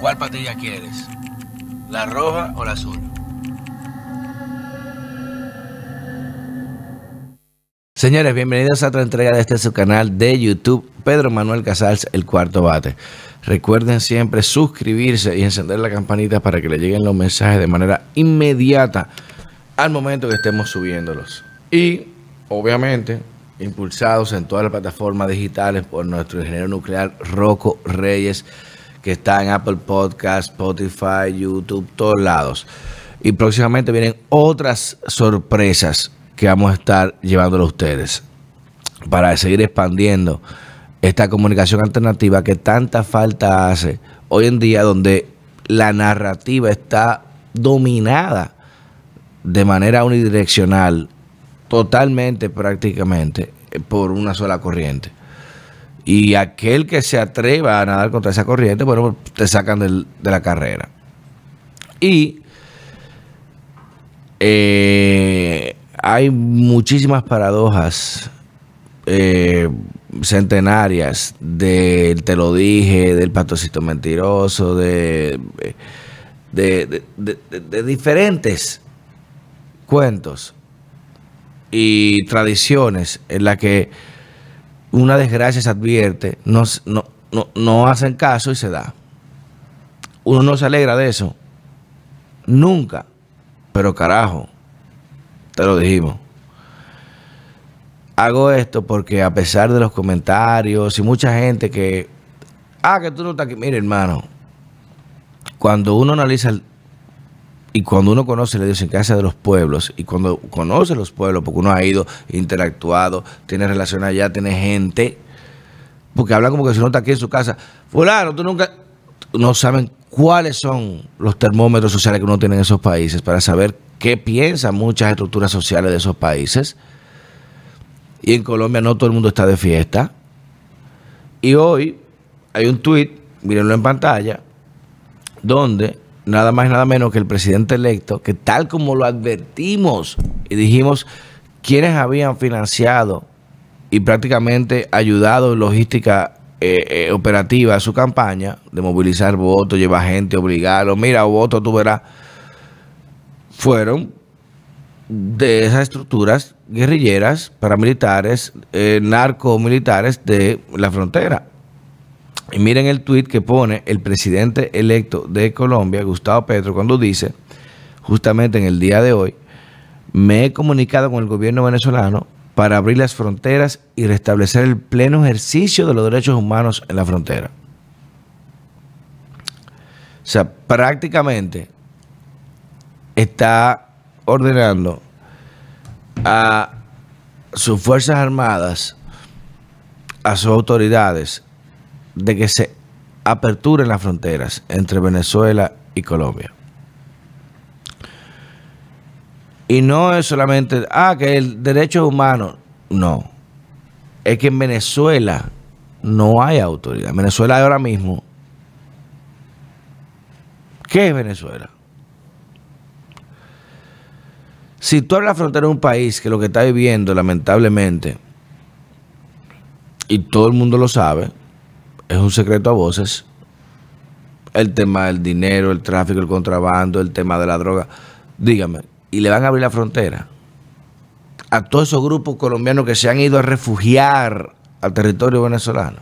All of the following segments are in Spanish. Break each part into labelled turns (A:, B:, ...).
A: ¿Cuál patilla quieres? ¿La roja o la azul? Señores, bienvenidos a otra entrega de este su canal de YouTube, Pedro Manuel Casals, el cuarto bate. Recuerden siempre suscribirse y encender la campanita para que le lleguen los mensajes de manera inmediata al momento que estemos subiéndolos. Y, obviamente, impulsados en todas las plataformas digitales por nuestro ingeniero nuclear Rocco Reyes, que está en Apple Podcast, Spotify, YouTube, todos lados. Y próximamente vienen otras sorpresas que vamos a estar llevándolo a ustedes para seguir expandiendo esta comunicación alternativa que tanta falta hace hoy en día donde la narrativa está dominada de manera unidireccional totalmente prácticamente por una sola corriente. Y aquel que se atreva a nadar contra esa corriente, bueno, te sacan de la carrera. Y eh, hay muchísimas paradojas eh, centenarias del te lo dije, del patocito mentiroso, de, de, de diferentes cuentos y tradiciones en las que una desgracia se advierte, no, no, no, hacen caso y se da. Uno no se alegra de eso. Nunca. Pero carajo, te lo dijimos. Hago esto porque a pesar de los comentarios y mucha gente que, ah, que tú no estás aquí, mire hermano, cuando uno analiza el, y cuando uno conoce la idiosincrasia de los pueblos, y cuando conoce los pueblos, porque uno ha ido, interactuado, tiene relación allá, tiene gente, porque hablan como que si uno está aquí en su casa, fulano, tú nunca, no saben cuáles son los termómetros sociales que uno tiene en esos países para saber qué piensan muchas estructuras sociales de esos países. Y en Colombia no todo el mundo está de fiesta. Y hoy hay un tuit, mírenlo en pantalla, donde nada más y nada menos que el presidente electo, que tal como lo advertimos y dijimos quienes habían financiado y prácticamente ayudado en logística eh, eh, operativa a su campaña de movilizar votos, llevar gente, obligarlo, mira, voto tú verás, fueron de esas estructuras guerrilleras, paramilitares, eh, narcomilitares de la frontera. Y miren el tuit que pone el presidente electo de Colombia, Gustavo Petro, cuando dice, justamente en el día de hoy, me he comunicado con el gobierno venezolano para abrir las fronteras y restablecer el pleno ejercicio de los derechos humanos en la frontera. O sea, prácticamente está ordenando a sus Fuerzas Armadas, a sus autoridades, de que se aperturen las fronteras entre Venezuela y Colombia. Y no es solamente, ah, que el derecho humano, no. Es que en Venezuela no hay autoridad. En Venezuela ahora mismo, ¿qué es Venezuela? Si tú la frontera de un país que lo que está viviendo, lamentablemente, y todo el mundo lo sabe, es un secreto a voces. El tema del dinero, el tráfico, el contrabando, el tema de la droga. Dígame, ¿y le van a abrir la frontera? A todos esos grupos colombianos que se han ido a refugiar al territorio venezolano.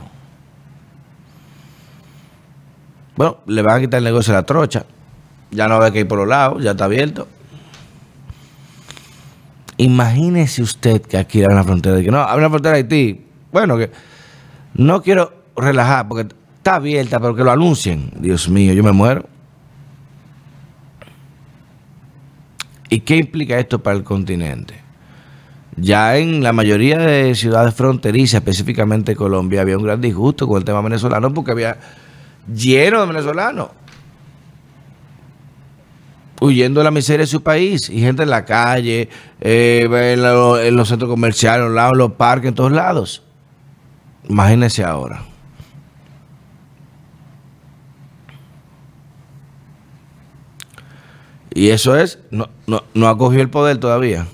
A: Bueno, le van a quitar el negocio a la trocha. Ya no va que ir por los lados, ya está abierto. Imagínese usted que aquí abren la frontera. Que no, abre la frontera de Haití. Bueno, que no quiero relajar, porque está abierta, pero que lo anuncien. Dios mío, yo me muero. ¿Y qué implica esto para el continente? Ya en la mayoría de ciudades fronterizas, específicamente Colombia, había un gran disgusto con el tema venezolano porque había lleno de venezolanos huyendo de la miseria de su país y gente en la calle, eh, en, los centros comerciales, en los, los parques, en todos lados. Imagínense ahora. Y eso es, no, no, no ha cogido el poder todavía.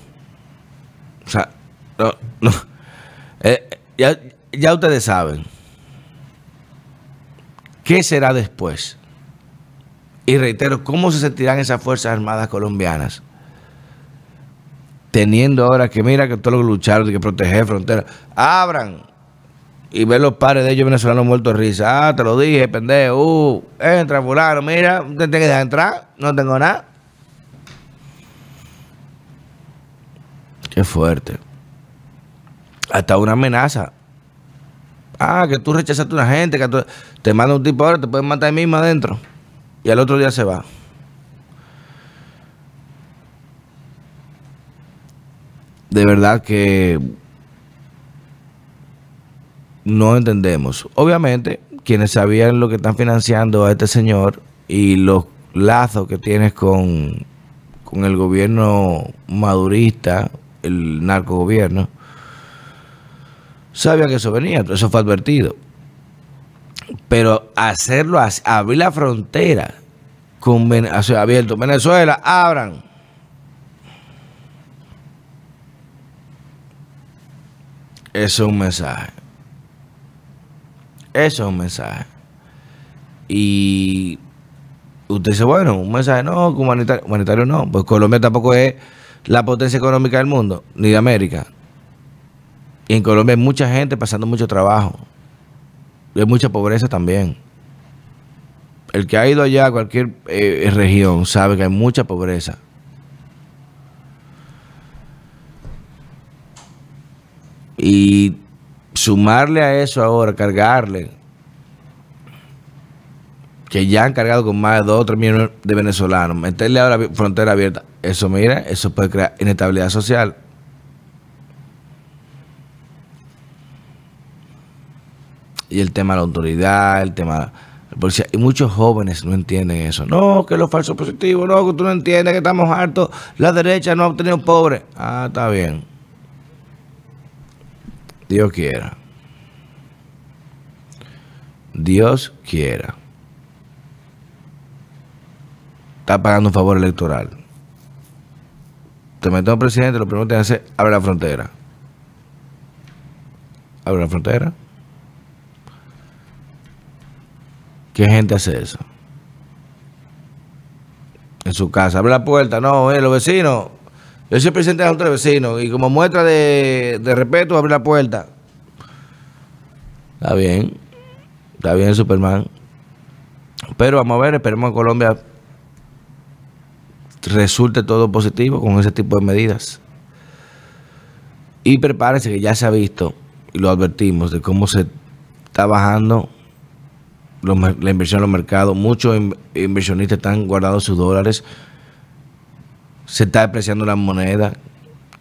A: O sea, no, no. Eh, ya, ya ustedes saben. ¿Qué será después? Y reitero, ¿cómo se sentirán esas Fuerzas Armadas colombianas? Teniendo ahora que mira que todos los lucharon, que proteger fronteras, abran y ver los padres de ellos venezolanos muertos de risa. Ah, te lo dije, pendejo. Uh, entra, fulano, mira, te tienes que dejar entrar, no tengo nada. Qué fuerte. Hasta una amenaza. Ah, que tú rechazaste a una gente, que te manda un tipo ahora, te pueden matar ahí mismo adentro. Y al otro día se va. De verdad que no entendemos. Obviamente, quienes sabían lo que están financiando a este señor y los lazos que tienes con, con el gobierno madurista, el narcogobierno, sabían que eso venía, eso fue advertido. Pero hacerlo, abrir la frontera con abierto, Venezuela, abran. Eso es un mensaje. Eso es un mensaje. Y usted dice, bueno, un mensaje no, humanitario, humanitario no. Pues Colombia tampoco es la potencia económica del mundo, ni de América. Y en Colombia hay mucha gente pasando mucho trabajo. Y hay mucha pobreza también. El que ha ido allá a cualquier eh, región sabe que hay mucha pobreza. Y sumarle a eso ahora, cargarle, que ya han cargado con más de 2 o 3 millones de venezolanos, meterle ahora frontera abierta, eso mira, eso puede crear inestabilidad social. Y el tema de la autoridad, el tema de Y muchos jóvenes no entienden eso. No, que los falsos positivos, no, que tú no entiendes que estamos hartos. La derecha no ha obtenido pobre. Ah, está bien. Dios quiera. Dios quiera. Está pagando un favor electoral. Te meto un presidente, lo primero que te hace abre la frontera. Abre la frontera. ¿Qué gente hace eso? En su casa. Abre la puerta. No, los vecinos yo soy presidente de otro vecino y como muestra de, respeto abre la puerta. Está bien, está bien Superman. Pero vamos a ver, esperemos que Colombia resulte todo positivo con ese tipo de medidas. Y prepárense que ya se ha visto y lo advertimos de cómo se está bajando la inversión en los mercados. Muchos inversionistas están guardando sus dólares se está depreciando la moneda,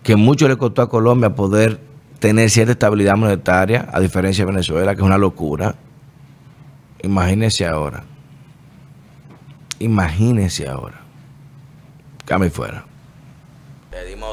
A: que mucho le costó a Colombia poder tener cierta estabilidad monetaria, a diferencia de Venezuela, que es una locura. Imagínense ahora. Imagínense ahora. Cami fuera. Pedimos